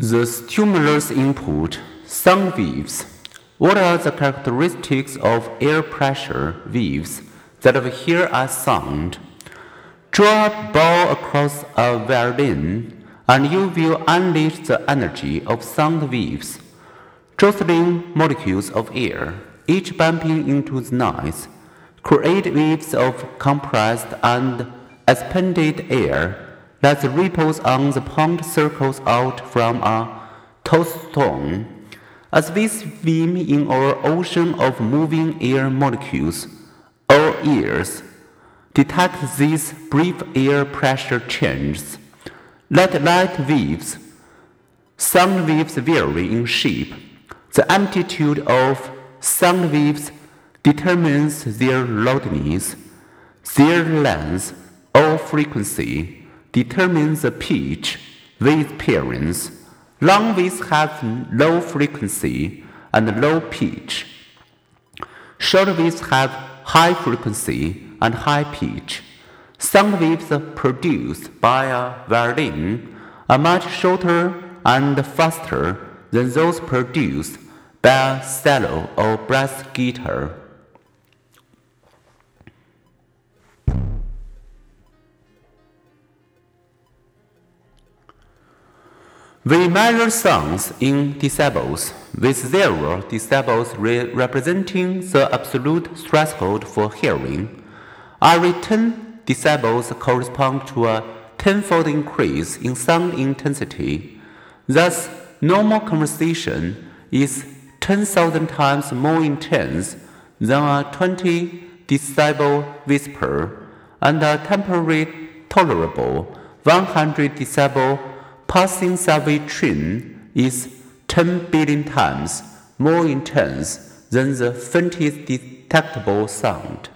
The stimulus input, sound waves. What are the characteristics of air pressure waves that we hear as sound? Draw a ball across a violin, and you will unleash the energy of sound waves, jostling molecules of air, each bumping into the noise, create waves of compressed and expanded air that the ripples on the pond circles out from a touchstone. As we swim in our ocean of moving air molecules, our ears detect these brief air pressure changes. Let light waves, sound waves vary in shape. The amplitude of sound waves determines their loudness, their length, or frequency determines the pitch with appearance. Long waves have low frequency and low pitch. Short waves have high frequency and high pitch. Sound waves produced by a violin are much shorter and faster than those produced by a cello or brass guitar. We measure sounds in decibels, with zero decibels re representing the absolute threshold for hearing. Every 10 decibels correspond to a tenfold increase in sound intensity. Thus, normal conversation is 10,000 times more intense than a 20 decibel whisper, and a temporary tolerable 100 decibel passing subway train is 10 billion times more intense than the faintest detectable sound.